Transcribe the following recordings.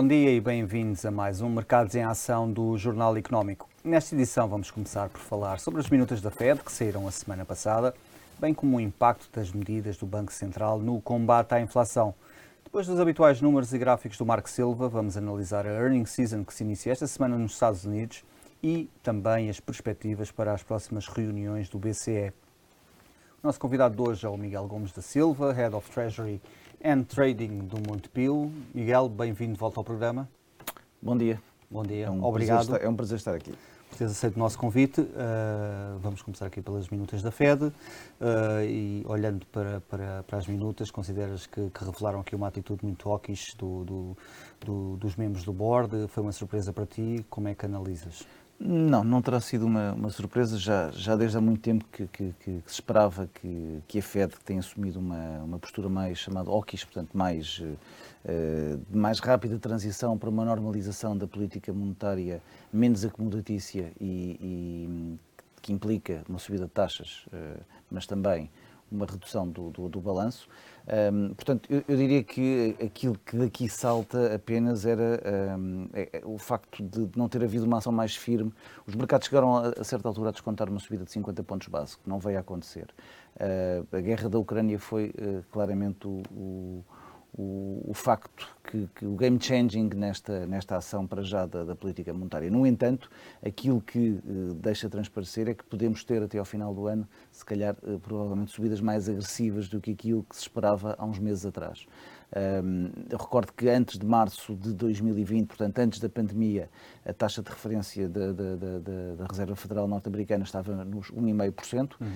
Bom dia e bem-vindos a mais um Mercados em Ação do Jornal Económico. Nesta edição vamos começar por falar sobre as minutas da Fed que saíram a semana passada, bem como o impacto das medidas do Banco Central no combate à inflação. Depois dos habituais números e gráficos do Marco Silva, vamos analisar a earnings season que se inicia esta semana nos Estados Unidos e também as perspectivas para as próximas reuniões do BCE. O nosso convidado de hoje é o Miguel Gomes da Silva, Head of Treasury and Trading do Montepio. Miguel, bem-vindo de volta ao programa. Bom dia. Bom dia, é um obrigado. Estar, é um prazer estar aqui. Por teres aceito o nosso convite. Uh, vamos começar aqui pelas minutas da FED uh, e olhando para, para, para, as minutas, consideras que, que, revelaram aqui uma atitude muito hawkish do, do, do, dos membros do board? Foi uma surpresa para ti? Como é que analisas? Não, não terá sido uma, uma surpresa. Já, já desde há muito tempo que, que, que, se esperava que, que a Fed tenha assumido uma, uma postura mais chamada hawkish, portanto, mais, uh, mais rápida transição para uma normalização da política monetária menos acomodatícia e, e que implica uma subida de taxas, uh, mas também uma redução do, do, do balanço. Um, portanto, eu, eu, diria que aquilo que daqui salta apenas era um, é, é, o facto de não ter havido uma ação mais firme. Os mercados chegaram a, a certa altura a descontar uma subida de 50 pontos base, que não veio a acontecer. Uh, a guerra da Ucrânia foi uh, claramente o, o o, o facto que, que, o game changing nesta, nesta ação para já da, da política monetária. No entanto, aquilo que eh, deixa transparecer é que podemos ter até ao final do ano, se calhar, eh, provavelmente subidas mais agressivas do que aquilo que se esperava há uns meses atrás. Um, eu recordo que antes de março de 2020, portanto antes da pandemia, a taxa de referência da, da, da, da Reserva Federal Norte-Americana estava nos 1,5%. Uhum.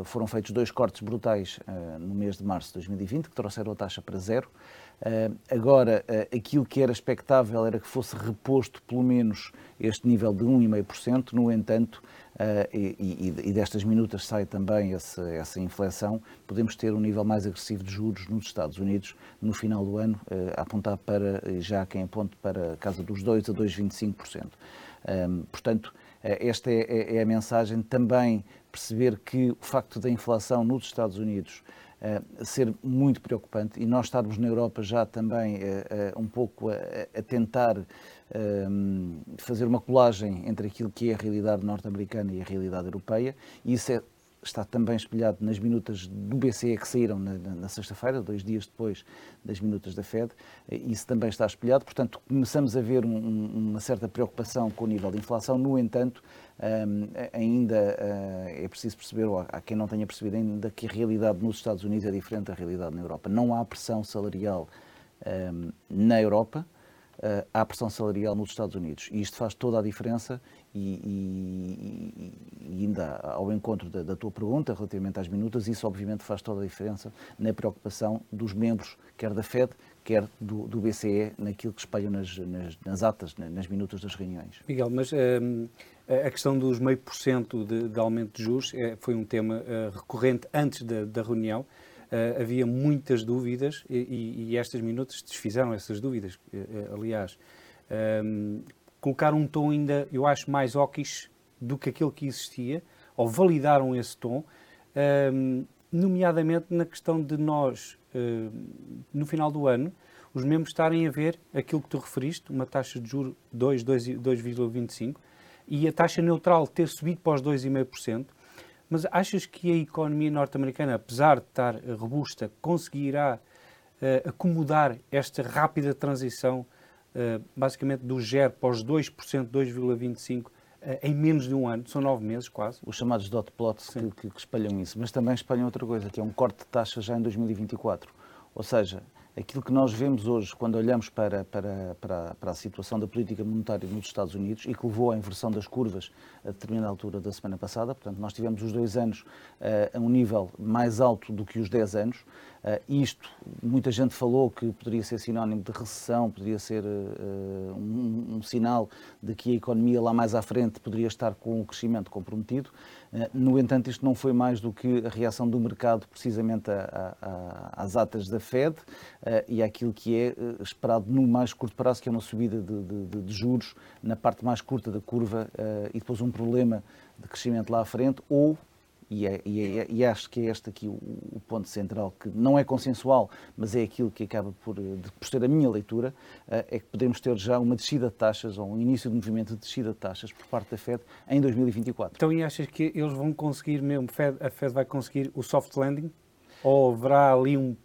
Uh, foram feitos dois cortes brutais uh, no mês de março de 2020, que trouxeram a taxa para zero. Uh, agora, uh, aquilo que era expectável era que fosse reposto pelo menos este nível de 1,5%, no entanto, uh, e, destas minutas sai também essa, inflexão, podemos ter um nível mais agressivo de juros nos Estados Unidos no final do ano, a apontar para, já quem aponte para a casa dos 2% a 2,25%. Um, portanto, esta é, é, é a mensagem. Também perceber que o facto da inflação nos Estados Unidos uh, ser muito preocupante e nós estarmos na Europa já também uh, um pouco a, a tentar fazer uma colagem entre aquilo que é a realidade norte-americana e a realidade europeia, e isso é, está também espelhado nas minutas do BCE que saíram na, na, sexta-feira, dois dias depois das minutas da Fed, isso também está espelhado, portanto começamos a ver um, uma certa preocupação com o nível de inflação, no entanto, um, ainda uh, é preciso perceber, ou há quem não tenha percebido ainda, que a realidade nos Estados Unidos é diferente da realidade na Europa. Não há pressão salarial um, na Europa, uh, há pressão salarial nos Estados Unidos. E isto faz toda a diferença e, e, e ainda ao encontro da, da, tua pergunta relativamente às minutas, isso obviamente faz toda a diferença na preocupação dos membros, quer da FED, quer do, do BCE, naquilo que espelham nas, nas, nas atas, nas minutas das reuniões. Miguel, mas um, a questão dos meio por cento de aumento de juros é, foi um tema uh, recorrente antes da, da reunião. Uh, havia muitas dúvidas e, e, estas minutas desfizeram essas dúvidas, uh, aliás. Um, colocaram um tom ainda, eu acho, mais óquis do que aquele que existia, ou validaram esse tom, um, nomeadamente na questão de nós, uh, no final do ano, os membros estarem a ver aquilo que tu referiste, uma taxa de juro 2,25, e a taxa neutral ter subido para os 2,5%, mas achas que a economia norte-americana, apesar de estar robusta, conseguirá uh, acomodar esta rápida transição, basicamente do 0 para os 2%, 2,25%, uh, em menos de um ano? São nove meses quase. Os chamados dot plots que, que, que espalham isso, mas também espalham outra coisa, que é um corte de taxa já em 2024. Ou seja, aquilo que nós vemos hoje quando olhamos para, para, para, para, a situação da política monetária nos Estados Unidos e que levou à inversão das curvas a determinada altura da semana passada, portanto, nós tivemos os dois anos uh, a um nível mais alto do que os 10 anos. Uh, isto, muita gente falou que poderia ser sinónimo de recessão, poderia ser uh, um, um, sinal de que a economia lá mais à frente poderia estar com o crescimento comprometido. Eh, no entanto, isto não foi mais do que a reação do mercado precisamente a, a, às atas da Fed uh, e àquilo que é uh, esperado no mais curto prazo, que é uma subida de, de, de juros na parte mais curta da curva e depois um problema de crescimento lá à frente ou e, é, e, é, e, acho que é este aqui o, o, ponto central, que não é consensual, mas é aquilo que acaba por, por ser a minha leitura, é que podemos ter já uma descida de taxas, ou um início de movimento de descida de taxas por parte da Fed em 2024. Então, e achas que eles vão conseguir mesmo, a Fed vai conseguir o soft landing? Ou haverá ali um,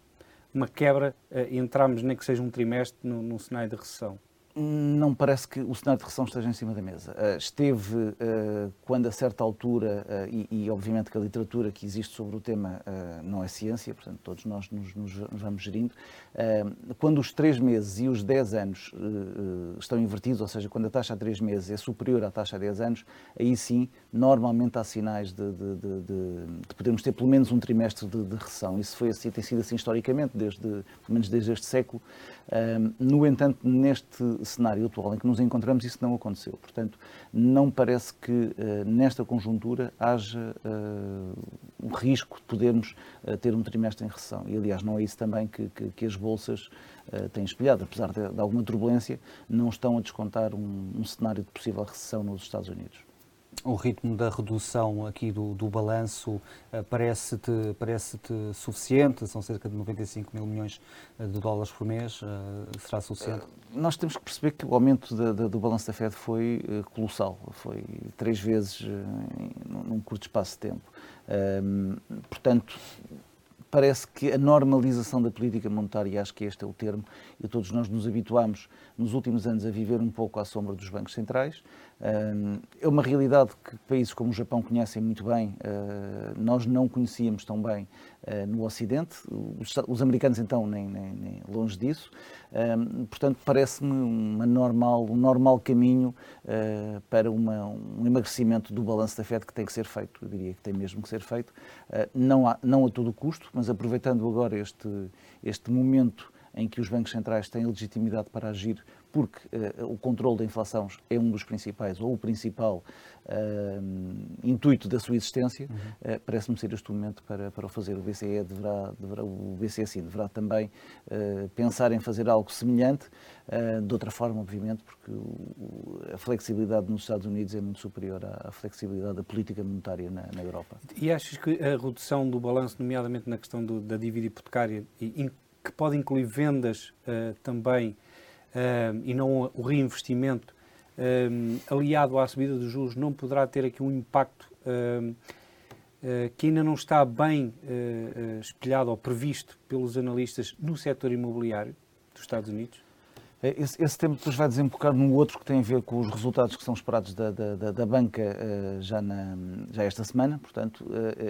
uma quebra e entramos, nem que seja um trimestre, num cenário de recessão? Não parece que o cenário de recessão esteja em cima da mesa. Uh, esteve uh, quando, a certa altura, uh, e, obviamente que a literatura que existe sobre o tema não é ciência, portanto todos nós nos, nos vamos gerindo, quando os 3 meses e os 10 anos estão invertidos, ou seja, quando a taxa a 3 meses é superior à taxa a 10 anos, aí sim, normalmente há sinais de, de, de, de podermos ter pelo menos um trimestre de, recessão. Isso foi assim, tem sido assim historicamente, desde, pelo menos desde este século. no entanto, neste cenário atual em que nos encontramos, isso não aconteceu. Portanto, não parece que uh, nesta conjuntura haja uh, o risco de podermos uh, ter um trimestre em recessão. E, aliás, não é isso também que, que, que as bolsas têm espelhado. Apesar de, de, alguma turbulência, não estão a descontar um, um cenário de possível recessão nos Estados Unidos o ritmo da redução aqui do, do balanço uh, parece-te parece -te suficiente? São cerca de 95 mil milhões eh, de dólares por mês. Uh, será suficiente? Nós temos que perceber que o aumento de, de, do balanço da Fed foi colossal. Foi três vezes num curto espaço de tempo. Ehm, portanto, parece que a normalização da política monetária, acho que este é o termo, e todos nós nos habituamos nos últimos anos a viver um pouco à sombra dos bancos centrais, é uma realidade que países como o Japão conhecem muito bem, ah, nós não conhecíamos tão bem ah, no Ocidente, os americanos então nem, nem, nem longe disso, portanto parece-me uma normal, um normal caminho ah, para uma, um emagrecimento do balanço da Fed que tem que ser feito, eu diria que tem mesmo que ser feito, não a, não a todo custo, mas aproveitando agora este, este momento em que os bancos centrais têm legitimidade para agir porque uh, o controle da inflação é um dos principais, ou o principal uh, intuito da sua existência, uhum. uh, parece-me ser este o momento para, para o fazer. O BCE deverá, deverá o BCE sim, deverá também pensar em fazer algo semelhante, de outra forma, obviamente, porque o, a flexibilidade nos Estados Unidos é muito superior à, à flexibilidade da política monetária na, na, Europa. E achas que a redução do balanço, nomeadamente na questão do, da dívida hipotecária, e, que pode incluir vendas também, e não o reinvestimento, aliado à subida dos juros, não poderá ter aqui um impacto uh, que ainda não está bem espelhado ou previsto pelos analistas no setor imobiliário dos Estados Unidos? É, esse, esse tema depois vai desembocar num outro que tem a ver com os resultados que são esperados da, da, da banca já, na, já esta semana, portanto,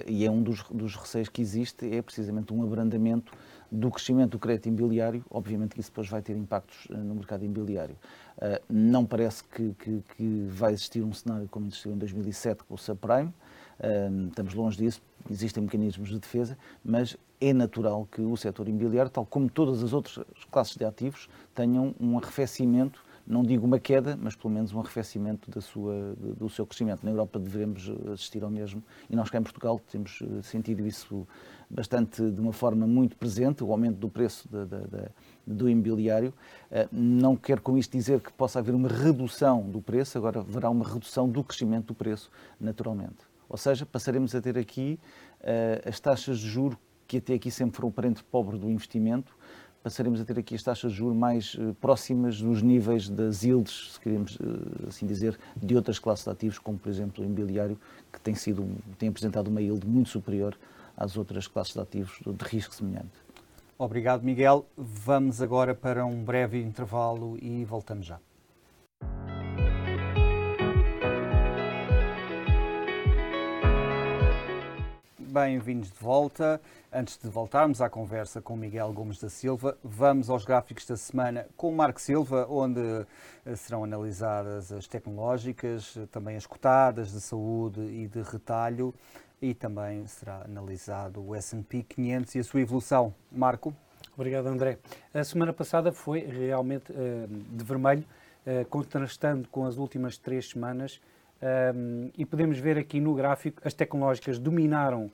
e é um dos, dos receios que existe, é precisamente um abrandamento do crescimento do crédito imobiliário, obviamente que isso depois vai ter impactos eh, no mercado imobiliário. Uh, não parece que, que, que, vai existir um cenário como existiu em 2007 com o subprime, uh, estamos longe disso, existem mecanismos de defesa, mas é natural que o setor imobiliário, tal como todas as outras classes de ativos, tenham um arrefecimento não digo uma queda, mas pelo menos um arrefecimento da sua, do seu crescimento. Na Europa devemos assistir ao mesmo e nós cá em Portugal temos sentido isso bastante de uma forma muito presente, o aumento do preço de, de, de, do imobiliário. Eh, não quero com isto dizer que possa haver uma redução do preço, agora haverá uma redução do crescimento do preço, naturalmente. Ou seja, passaremos a ter aqui as taxas de juro que até aqui sempre foram o parente pobre do investimento, passaremos a ter aqui as taxas de juros mais uh, próximas dos níveis das yields, se queremos uh, assim dizer, de outras classes de ativos, como por exemplo o imobiliário, que tem, sido, tem apresentado uma yield muito superior às outras classes de ativos de risco semelhante. Obrigado, Miguel. Vamos agora para um breve intervalo e voltamos já. Bem-vindos de volta. Antes de voltarmos à conversa com Miguel Gomes da Silva, vamos aos gráficos da semana com o Marco Silva, onde eh, serão analisadas as tecnológicas, também as cotadas de saúde e de retalho e também será analisado o S&P 500 e a sua evolução. Marco? Obrigado, André. A semana passada foi realmente uh, de vermelho, contrastando com as últimas três semanas, uh, e podemos ver aqui no gráfico, as tecnológicas dominaram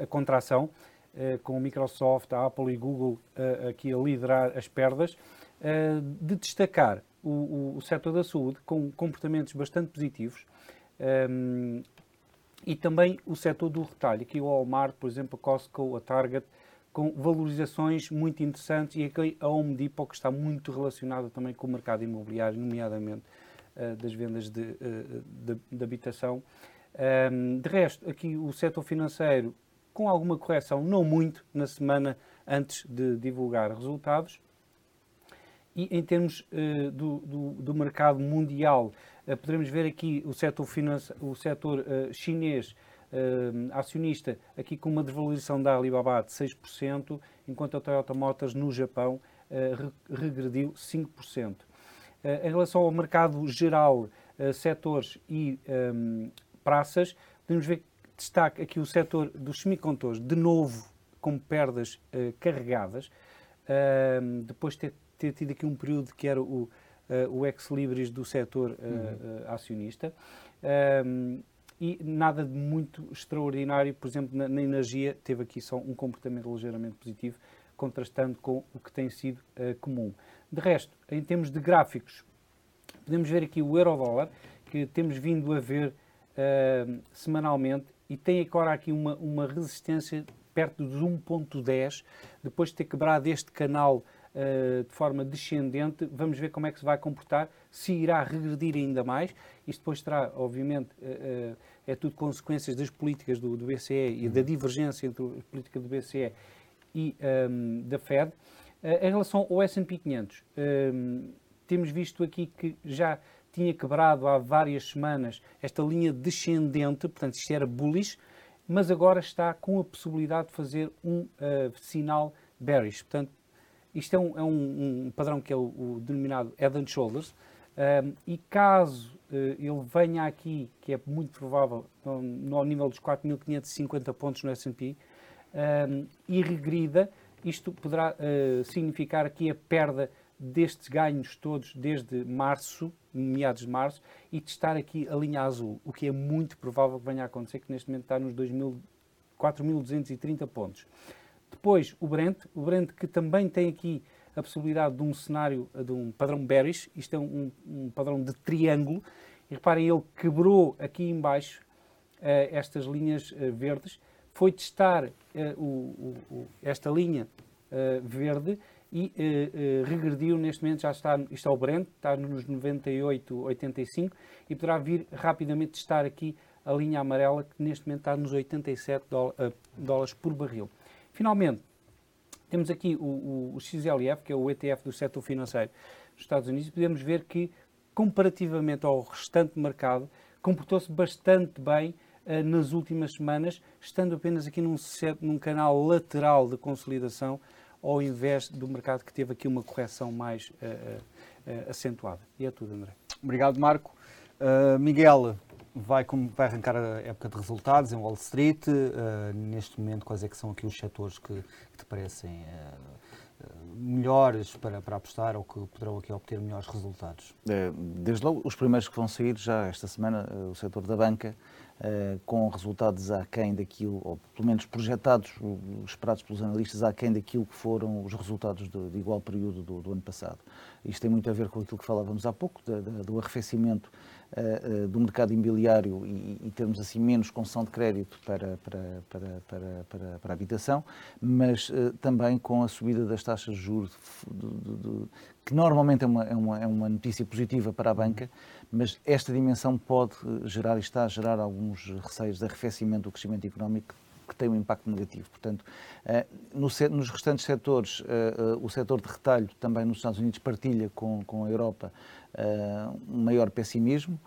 a contração, com o Microsoft, a Apple e Google aqui a liderar as perdas, de destacar o, o, o setor da saúde com comportamentos bastante positivos, e também o setor do retalho. Aqui o Walmart, por exemplo, a Costco, a Target, com valorizações muito interessantes e aqui a Home Depot, que está muito relacionada também com o mercado imobiliário, nomeadamente uh, das vendas de, uh, de, de habitação. Um, de resto, aqui o setor financeiro, com alguma correção, não muito, na semana antes de divulgar resultados. E em termos uh, do, do, do, mercado mundial, uh, poderemos ver aqui o setor, o setor uh, chinês acionista aqui com uma desvalorização da Alibaba de 6%, enquanto a Toyota Motors no Japão regrediu 5%. em relação ao mercado geral, setores e um, praças, podemos ver destaque aqui o setor dos semicondutores, de novo com perdas uh, carregadas, uh, depois de ter, ter, tido aqui um período que era o, uh, o ex-libris do setor uhum. acionista. e nada de muito extraordinário, por exemplo, na, na, energia, teve aqui só um comportamento ligeiramente positivo, contrastando com o que tem sido comum. De resto, em termos de gráficos, podemos ver aqui o euro-dólar, que temos vindo a ver semanalmente e tem agora aqui uma, uma resistência perto dos 1.10, depois de ter quebrado este canal uh, de forma descendente, vamos ver como é que se vai comportar, se irá regredir ainda mais. Isto depois terá, obviamente, uh, uh, é tudo consequências das políticas do, do BCE e da divergência entre a política do BCE e um, da Fed. em relação ao S&P 500, um, temos visto aqui que já tinha quebrado há várias semanas esta linha descendente, portanto isto era bullish, mas agora está com a possibilidade de fazer um uh, sinal bearish. Portanto, isto é um, é um, um padrão que é o, o, denominado Head and Shoulders, um, e caso uh, ele venha aqui, que é muito provável, no, no nível dos 4.550 pontos no S&P, um, e regrida, isto poderá uh, significar aqui a perda destes ganhos todos desde março, meados de março, e testar aqui a linha azul, o que é muito provável que venha a acontecer, que neste momento está nos 4.230 pontos. Depois, o Brent, o Brent que também tem aqui a possibilidade de um cenário, de um padrão bearish, isto é um, um padrão de triângulo, e reparem, ele quebrou aqui embaixo uh, estas linhas uh, verdes, foi testar uh, o, o, esta linha verde e uh, uh, regrediu neste momento, já está, é o Brent, está nos 98,85 e poderá vir rapidamente testar aqui a linha amarela que neste momento está nos 87 uh, dólares por barril. Finalmente, temos aqui o, o, o, XLF, que é o ETF do setor financeiro dos Estados Unidos, e podemos ver que, comparativamente ao restante mercado, comportou-se bastante bem nas últimas semanas, estando apenas aqui num, num canal lateral de consolidação ao invés do mercado que teve aqui uma correção mais uh, uh, acentuada. E é tudo, André. Obrigado, Marco. Uh, Miguel, vai, vai arrancar a época de resultados em Wall Street. neste momento, quais é que são aqui os setores que, que te parecem melhores para, para apostar ou que poderão aqui obter melhores resultados? Desde logo, os primeiros que vão sair já esta semana, o setor da banca, Uh, com resultados aquém daquilo, ou pelo menos projetados, esperados pelos analistas, aquém daquilo que foram os resultados de, igual período do, do, ano passado. Isto tem muito a ver com aquilo que falávamos há pouco, do arrefecimento uh, uh, do mercado imobiliário e, e, termos assim menos concessão de crédito para, para, para, para, para, para a habitação, mas também com a subida das taxas de juros, que normalmente é uma, é, uma, é uma notícia positiva para a banca, mas esta dimensão pode gerar e está a gerar alguns receios de arrefecimento do crescimento económico que tem um impacto negativo. Portanto, eh, nos restantes setores, eh, eh, o setor de retalho também nos Estados Unidos partilha com, a Europa um maior pessimismo.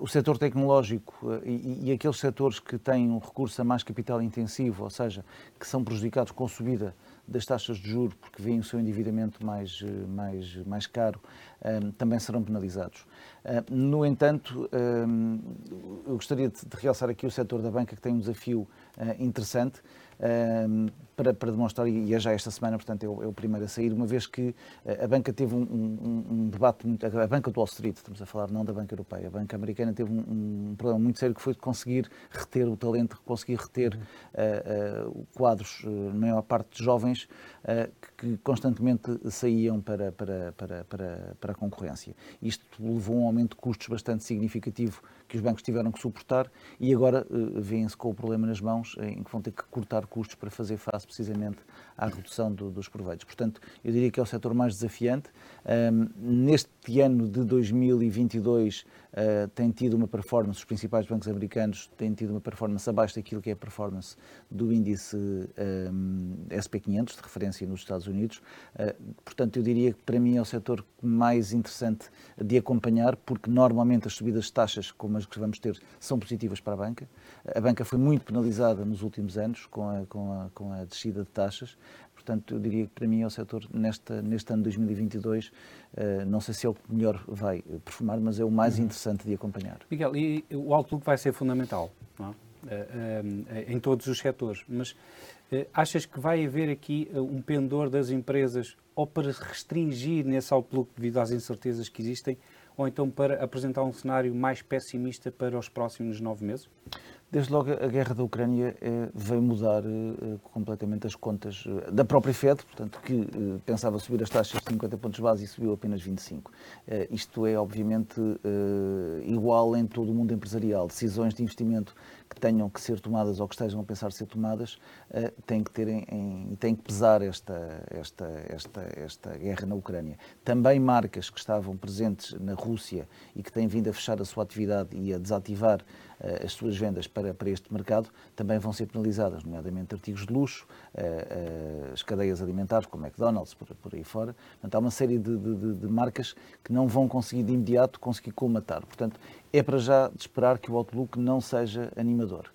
O setor tecnológico e aqueles setores que têm um recurso a mais capital intensivo, ou seja, que são prejudicados com a subida das taxas de juros, porque veem o seu endividamento mais, mais, mais caro, também serão penalizados. No entanto, eu gostaria de realçar aqui o setor da banca que tem um desafio interessante, para, para, demonstrar, e é já esta semana, portanto, é o, é o primeiro a sair, uma vez que a banca teve um, um, um, debate muito. A banca do Wall Street, estamos a falar não da banca europeia, a banca americana teve um, um problema muito sério que foi de conseguir reter o talento, conseguir reter uh, uh, quadros, uh, na maior parte de jovens, que constantemente saíam para, para, para, para, para a concorrência. Isto levou a um aumento de custos bastante significativo que os bancos tiveram que suportar e agora uh, vêm-se com o problema nas mãos em que vão ter que cortar custos para fazer face precisamente à redução do, dos proveitos. Portanto, eu diria que é o setor mais desafiante. Um, neste ano de 2022 uh, eh, tem tido uma performance, os principais bancos americanos têm tido uma performance abaixo daquilo que é a performance do índice um, SP500, de referência nos Estados Unidos. Uh, portanto, eu diria que para mim é o setor mais interessante de acompanhar, porque normalmente as subidas de taxas, como as que vamos ter, são positivas para a banca. A banca foi muito penalizada nos últimos anos com a, com a, com a descida de taxas. Portanto, eu diria que para mim é o setor, nesta, neste ano de 2022, uh, eh, não sei se é o que melhor vai performar, mas é o mais uhum. interessante de acompanhar. Miguel, e o outlook vai ser fundamental é? uh, uh, em todos os setores, mas achas que vai haver aqui um pendor das empresas ou para restringir nesse outlook devido às incertezas que existem, ou então para apresentar um cenário mais pessimista para os próximos nove meses? Desde logo, a guerra da Ucrânia eh, veio mudar eh, completamente as contas eh, da própria Fed, portanto, que eh, pensava subir as taxas de 50 pontos base e subiu apenas 25. Eh, isto é, obviamente, eh, igual em todo o mundo empresarial. Decisões de investimento que tenham que ser tomadas ou que estejam a pensar ser tomadas têm que ter em, têm que pesar esta, esta, esta, esta guerra na Ucrânia. Também marcas que estavam presentes na Rússia e que têm vindo a fechar a sua atividade e a desativar as suas vendas para, para este mercado também vão ser penalizadas, nomeadamente artigos de luxo, uh, uh, as cadeias alimentares, como McDonald's, por, por aí fora. Portanto, há uma série de, de, de, marcas que não vão conseguir de imediato conseguir colmatar. Portanto, é para já de esperar que o outlook não seja animador.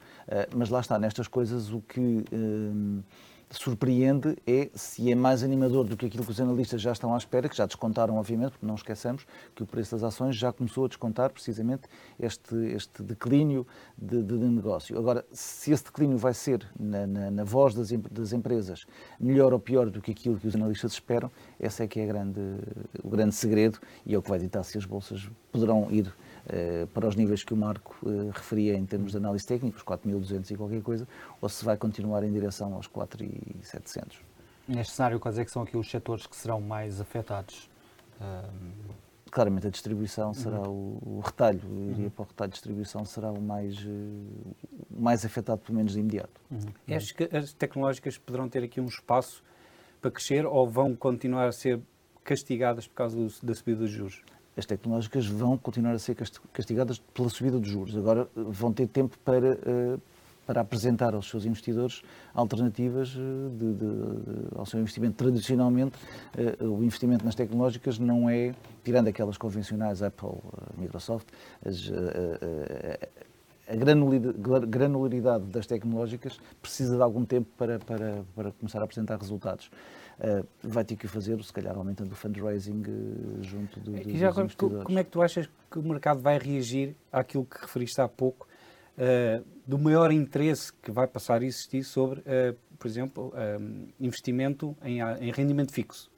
mas lá está, nestas coisas, o que surpreende é se é mais animador do que aquilo que os analistas já estão à espera, que já descontaram, obviamente, porque não esqueçamos que o preço das ações já começou a descontar precisamente este, este declínio de, de, de negócio. Agora, se esse declínio vai ser na, na, na voz das, das, empresas melhor ou pior do que aquilo que os analistas esperam, esse é que é grande, o grande segredo e é o que vai ditar se as bolsas poderão ir para os níveis que o Marco uh, referia em termos de análise técnica, os 4.200 e qualquer coisa, ou se vai continuar em direção aos 4.700. Neste cenário, quais é que são aqui os setores que serão mais afetados? Claramente a distribuição será uhum. o, o, retalho, eu iria uhum. para o retalho de distribuição será o mais, uh, mais afetado, pelo menos de imediato. Uhum. Acho que as tecnológicas poderão ter aqui um espaço para crescer ou vão continuar a ser castigadas por causa do, da subida dos juros? As tecnológicas vão continuar a ser castigadas pela subida dos juros. Agora eh, vão ter tempo para, eh, para apresentar aos seus investidores alternativas eh, de, de, ao seu investimento. Tradicionalmente, o investimento nas tecnológicas não é, tirando aquelas convencionais, Apple, Microsoft, as, a granularidade das tecnológicas precisa de algum tempo para, para, para começar a apresentar resultados. Uh, vai ter que fazer, se calhar aumentando o fundraising uh, junto do, do, e já agora, Como é que tu achas que o mercado vai reagir àquilo que referiste há pouco, uh, do maior interesse que vai passar a existir sobre, por exemplo, investimento em, em, rendimento fixo,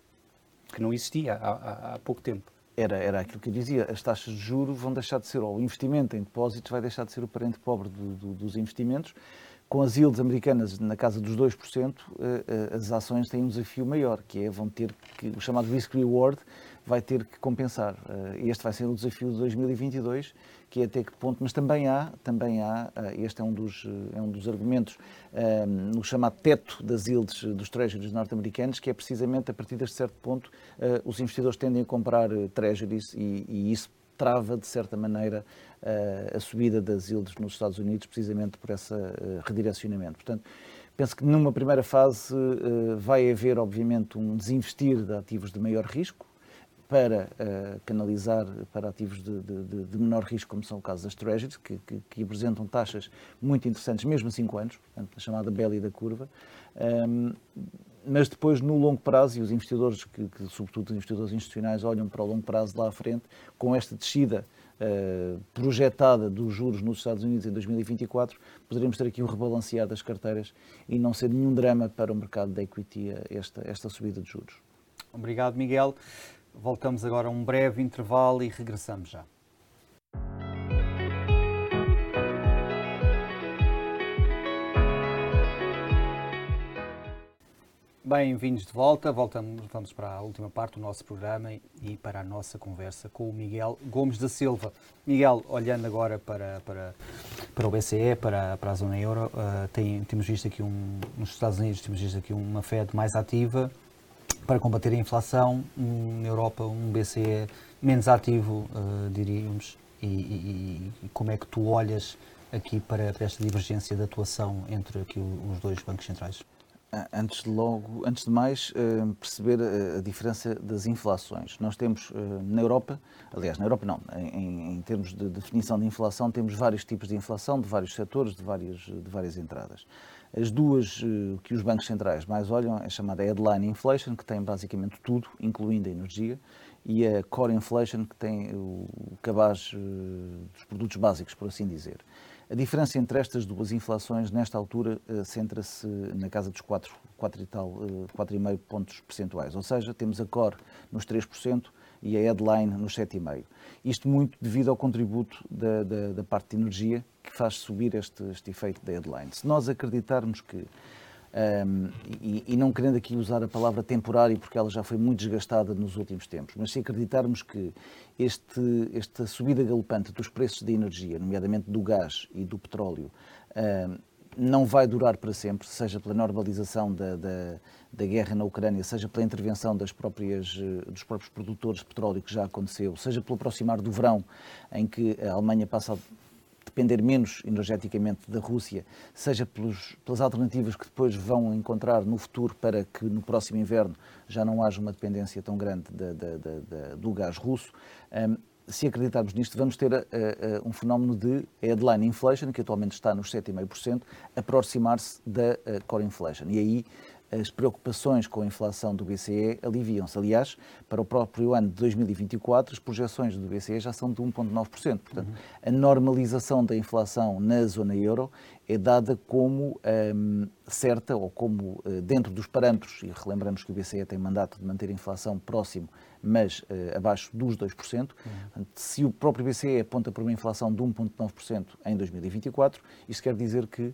que não existia há, há, há pouco tempo? Era, era aquilo que eu dizia, as taxas de juro vão deixar de ser, ou o investimento em depósitos vai deixar de ser o parente pobre do, do, dos investimentos. Com as yields americanas na casa dos 2%, eh, eh, as ações têm um desafio maior, que é vão ter que, o chamado risk-reward vai ter que compensar. Eh, este vai ser o desafio de 2022 que é até que ponto, mas também há, também há, eh, este é um dos, eh, é um dos argumentos um, no chamado teto das yields dos treasuries norte-americanos, que é precisamente a partir deste certo ponto os investidores tendem a comprar treasuries e, e isso trava, de certa maneira, a subida das yields nos Estados Unidos, precisamente por esse redirecionamento. Portanto, penso que numa primeira fase vai haver, obviamente, um desinvestir de ativos de maior risco, para uh, canalizar para ativos de, de, de, menor risco, como são o caso das Treasuries, que, que, que, apresentam taxas muito interessantes, mesmo a 5 anos, portanto, a chamada belly da curva. Um, mas depois, no longo prazo, e os investidores, que, que, sobretudo os investidores institucionais, olham para o longo prazo lá à frente, com esta descida uh, projetada dos juros nos Estados Unidos em 2024, poderemos ter aqui um rebalancear das carteiras e não ser nenhum drama para o mercado da equity esta, esta subida de juros. Obrigado, Miguel. Voltamos agora a um breve intervalo e regressamos já. Bem-vindos de volta. Voltamos, vamos para a última parte do nosso programa e para a nossa conversa com o Miguel Gomes da Silva. Miguel, olhando agora para, para, para o BCE, para, para a zona euro, uh, tem, temos visto aqui um, nos Estados Unidos temos visto aqui uma Fed mais ativa para combater a inflação, um, na Europa um BCE menos ativo, uh, diríamos. E, e, e, como é que tu olhas aqui para, para esta divergência de atuação entre aqui os dois bancos centrais? Antes de logo, antes de mais, eh, perceber eh, a diferença das inflações. Nós temos na Europa, aliás, na Europa não, em, em termos de definição de inflação, temos vários tipos de inflação, de vários setores, de, várias, de várias entradas. As duas que os bancos centrais mais olham é chamada headline inflation, que tem basicamente tudo, incluindo a energia, e a core inflation, que tem o cabaz dos produtos básicos, por assim dizer. A diferença entre estas duas inflações, nesta altura, uh, centra-se na casa dos 4, 4 e tal, uh, eh, 4,5 pontos percentuais. Ou seja, temos a core nos 3% e a headline nos 7,5%. Isto muito devido ao contributo da, da, da, parte de energia que faz subir este, este efeito da headline. Se nós acreditarmos que um, e, e, não querendo aqui usar a palavra temporário, porque ela já foi muito desgastada nos últimos tempos, mas se acreditarmos que este, esta subida galopante dos preços de energia, nomeadamente do gás e do petróleo, um, não vai durar para sempre, seja pela normalização da, da, da, guerra na Ucrânia, seja pela intervenção das próprias, eh, dos próprios produtores de petróleo que já aconteceu, seja pelo aproximar do verão, em que a Alemanha passa a depender menos energeticamente da Rússia, seja pelos, pelas alternativas que depois vão encontrar no futuro para que no próximo inverno já não haja uma dependência tão grande da, da, da, do gás russo. Um, se acreditarmos nisto, vamos ter uh, uh, um fenómeno de headline inflation, que atualmente está nos 7,5%, aproximar-se da uh, core inflation. E aí as preocupações com a inflação do BCE aliviam-se. Aliás, para o próprio ano de 2024, as projeções do BCE já são de 1,9%. Portanto, uhum. a normalização da inflação na zona euro é dada como um, certa ou como uh, dentro dos parâmetros, e relembramos que o BCE tem mandato de manter a inflação próximo, mas uh, abaixo dos 2%. Uhum. Portanto, se o próprio BCE aponta para uma inflação de 1,9% em 2024, isso quer dizer que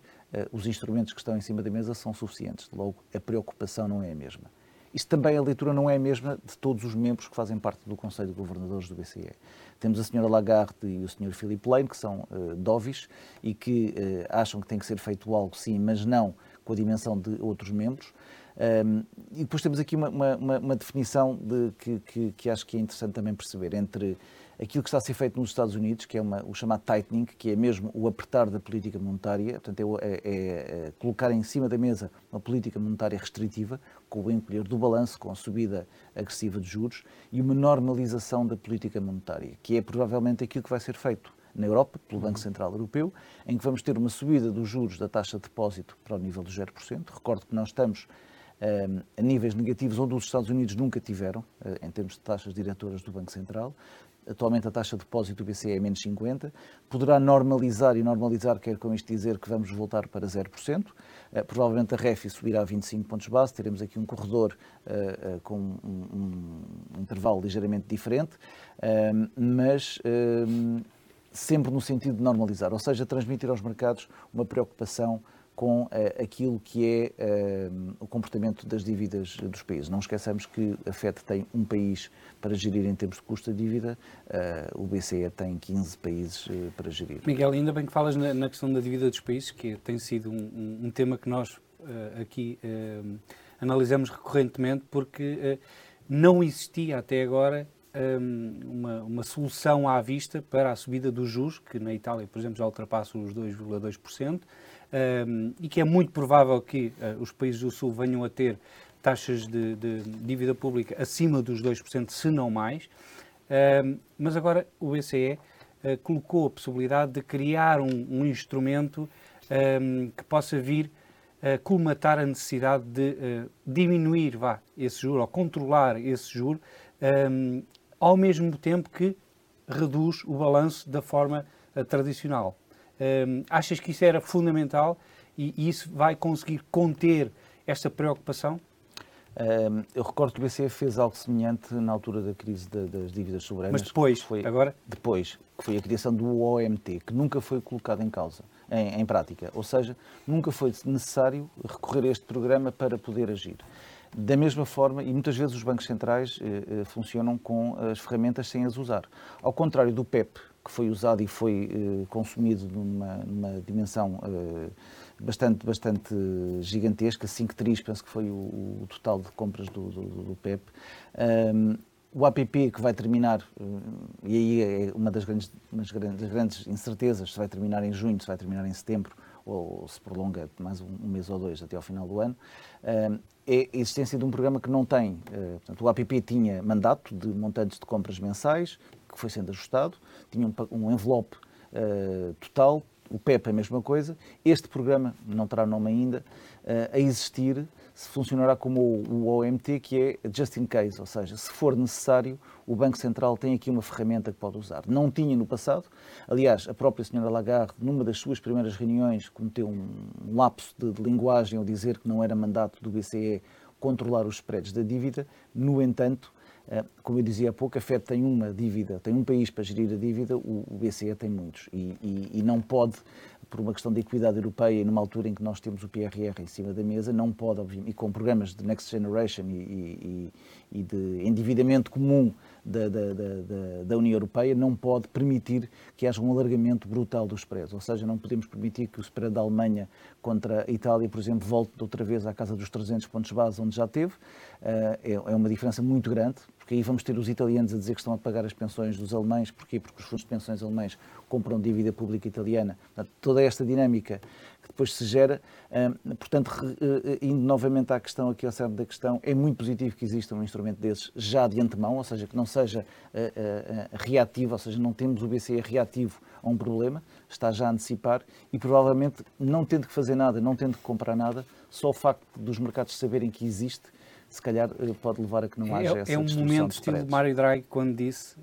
os instrumentos que estão em cima da mesa são suficientes. Logo, a preocupação não é a mesma. Isso também a leitura não é a mesma de todos os membros que fazem parte do Conselho de Governadores do BCE. Temos a senhora Lagarde e o senhor Philip Lane, que são uh, dovis e que uh, acham que tem que ser feito algo sim, mas não com a dimensão de outros membros. Um, e depois temos aqui uma, uma, uma definição de, que, que, que, acho que é interessante também perceber entre aquilo que está a ser feito nos Estados Unidos, que é uma, o chamado tightening, que é mesmo o apertar da política monetária, portanto, é, é, é colocar em cima da mesa uma política monetária restritiva, com o encolher do balanço, com a subida agressiva de juros, e uma normalização da política monetária, que é provavelmente aquilo que vai ser feito na Europa, pelo Banco Central Europeu, em que vamos ter uma subida dos juros da taxa de depósito para o nível dos 0%. Recordo que nós estamos um, a níveis negativos onde os Estados Unidos nunca tiveram, uh, em termos de taxas diretoras do Banco Central. Atualmente a taxa de depósito do BCE é menos 50. Poderá normalizar, e normalizar quer com isto dizer que vamos voltar para 0%. Uh, eh, provavelmente a REFI subirá a 25 pontos base, teremos aqui um corredor uh, uh, com um, intervalo ligeiramente diferente, mas sempre no sentido de normalizar, ou seja, transmitir aos mercados uma preocupação com uh, aquilo que é uh, o comportamento das dívidas dos países. Não esqueçamos que a FED tem um país para gerir em termos de custo da dívida, uh, o BCE tem 15 países para gerir. Miguel, ainda bem que falas na, na, questão da dívida dos países, que tem sido um, um tema que nós aqui analisamos recorrentemente, porque não existia até agora uma, uma, solução à vista para a subida dos juros, que na Itália, por exemplo, já ultrapassa os 2,2%, um, e que é muito provável que uh, os países do Sul venham a ter taxas de, de dívida pública acima dos 2%, se não mais. Um, mas agora o BCE uh, colocou a possibilidade de criar um, um instrumento um, que possa vir a colmatar a necessidade de uh, diminuir vá, esse juro, ou controlar esse juro, ao mesmo tempo que reduz o balanço da forma tradicional. Achas que isso era fundamental e, e isso vai conseguir conter esta preocupação? eu recordo que o BCE fez algo semelhante na altura da crise das dívidas soberanas. Mas depois, foi, agora? Depois, que foi a criação do OMT, que nunca foi colocado em causa, em, em, prática. Ou seja, nunca foi necessário recorrer a este programa para poder agir. Da mesma forma, e muitas vezes os bancos centrais eh, eh funcionam com as ferramentas sem as usar. Ao contrário do PEP, que foi usado e foi eh, consumido numa, numa dimensão eh, bastante, bastante gigantesca, 5 tris, penso que foi o, o total de compras do, do, do PEP. O APP que vai terminar, eh, e aí é uma das grandes, das grandes incertezas, se vai terminar em junho, se vai terminar em setembro, ou se prolonga mais um, mês ou dois até ao final do ano, é a existência de um programa que não tem. Portanto, o APP tinha mandato de montantes de compras mensais, que foi sendo ajustado, tinha um, um envelope uh, total, o PEP é a mesma coisa. Este programa, não terá nome ainda, uh, a existir, se funcionará como o, OMT, que é just in case, ou seja, se for necessário, o Banco Central tem aqui uma ferramenta que pode usar. Não tinha no passado. Aliás, a própria senhora Lagarde, numa das suas primeiras reuniões, cometeu um lapso de, de linguagem ao dizer que não era mandato do BCE controlar os spreads da dívida. No entanto, como eu dizia há pouco, a FED tem uma dívida, tem um país para gerir a dívida, o BCE tem muitos. E, e, e não pode, por uma questão de equidade europeia, e numa altura em que nós temos o PRR em cima da mesa, não pode, e com programas de Next Generation e, e de endividamento comum da, da, da, da, União Europeia não pode permitir que haja um alargamento brutal dos spreads. Ou seja, não podemos permitir que o spread da Alemanha contra a Itália, por exemplo, volte outra vez à casa dos 300 pontos base, onde já teve. Eh, é, é uma diferença muito grande, porque aí vamos ter os italianos a dizer que estão a pagar as pensões dos alemães. Porquê? Porque os fundos de pensões alemães compram dívida pública italiana. Portanto, toda esta dinâmica que depois se gera. Portanto, eh, indo novamente à questão, aqui ao centro da questão, é muito positivo que exista um instrumento desses já de antemão, ou seja, que não seja eh, eh, reativo, ou seja, não temos o BCE reativo a um problema, está já a antecipar e provavelmente não tendo que fazer nada, não tendo que comprar nada, só o facto dos mercados saberem que existe se calhar pode levar a que não é, haja é, essa É um momento estilo Mário Draghi quando disse,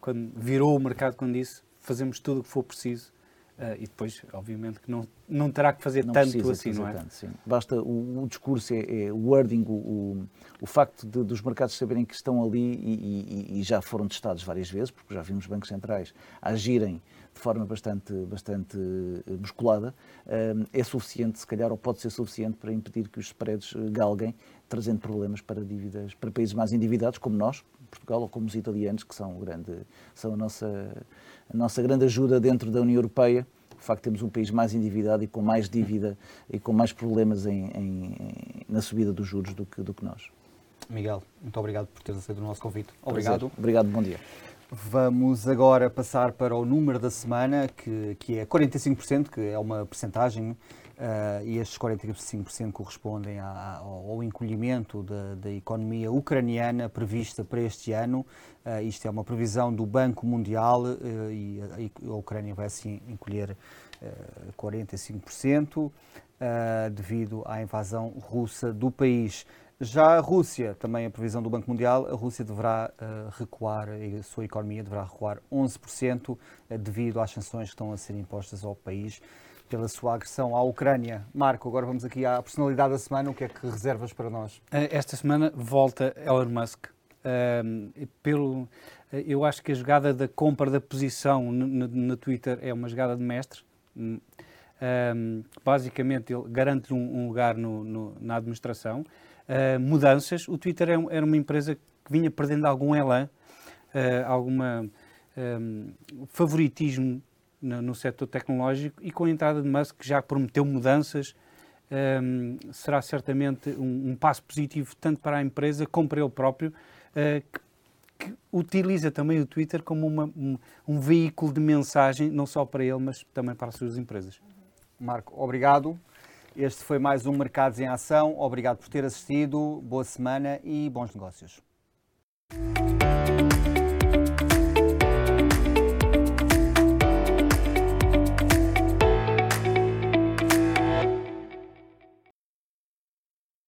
quando virou o mercado quando disse fazemos tudo o que for preciso Uh, e depois, obviamente, que não, não terá que fazer não tanto assim, não é? Tanto, sim. Basta o, o discurso, é, é, o wording, o, o, o facto de, dos mercados saberem que estão ali e, e, e, já foram testados várias vezes, porque já vimos bancos centrais agirem de forma bastante, bastante eh, musculada, uh, é suficiente, se calhar, ou pode ser suficiente para impedir que os spreads galguem, trazendo problemas para dívidas, para países mais endividados, como nós, Portugal, ou como os italianos, que são, grande, são a nossa a nossa grande ajuda dentro da União Europeia, o facto de termos um país mais endividado e com mais dívida e com mais problemas em, em, na subida dos juros do que, do que nós. Miguel, muito obrigado por teres aceito o nosso convite. Obrigado. Prazer. Obrigado, bom dia. Vamos agora passar para o número da semana, que, que é 45%, que é uma percentagem Uh, e estes 45% correspondem à, ao encolhimento da, da, economia ucraniana prevista para este ano. Uh, isto é uma previsão do Banco Mundial uh, e a, a, Ucrânia vai assim encolher 45% devido à invasão russa do país. Já a Rússia, também a previsão do Banco Mundial, a Rússia deverá recuar, a sua economia deverá recuar 11% devido às sanções que estão a ser impostas ao país pela sua agressão à Ucrânia. Marco, agora vamos aqui à personalidade da semana. O que é que reservas para nós? Eh, esta semana volta Elon Musk. pelo, eh, eu acho que a jogada da compra da posição no, Twitter é uma jogada de mestre. Um, basicamente, ele garante um, um lugar no, no, na administração. Uh, mudanças. O Twitter é era uma empresa que vinha perdendo algum elan, uh, alguma um, favoritismo no, no setor tecnológico e com a entrada de Musk, que já prometeu mudanças, um, será certamente um, um, passo positivo tanto para a empresa como para ele próprio, uh, que, que, utiliza também o Twitter como uma, um, um veículo de mensagem, não só para ele, mas também para as suas empresas. Marco, obrigado. Este foi mais um Mercados em Ação. Obrigado por ter assistido. Boa semana e bons negócios.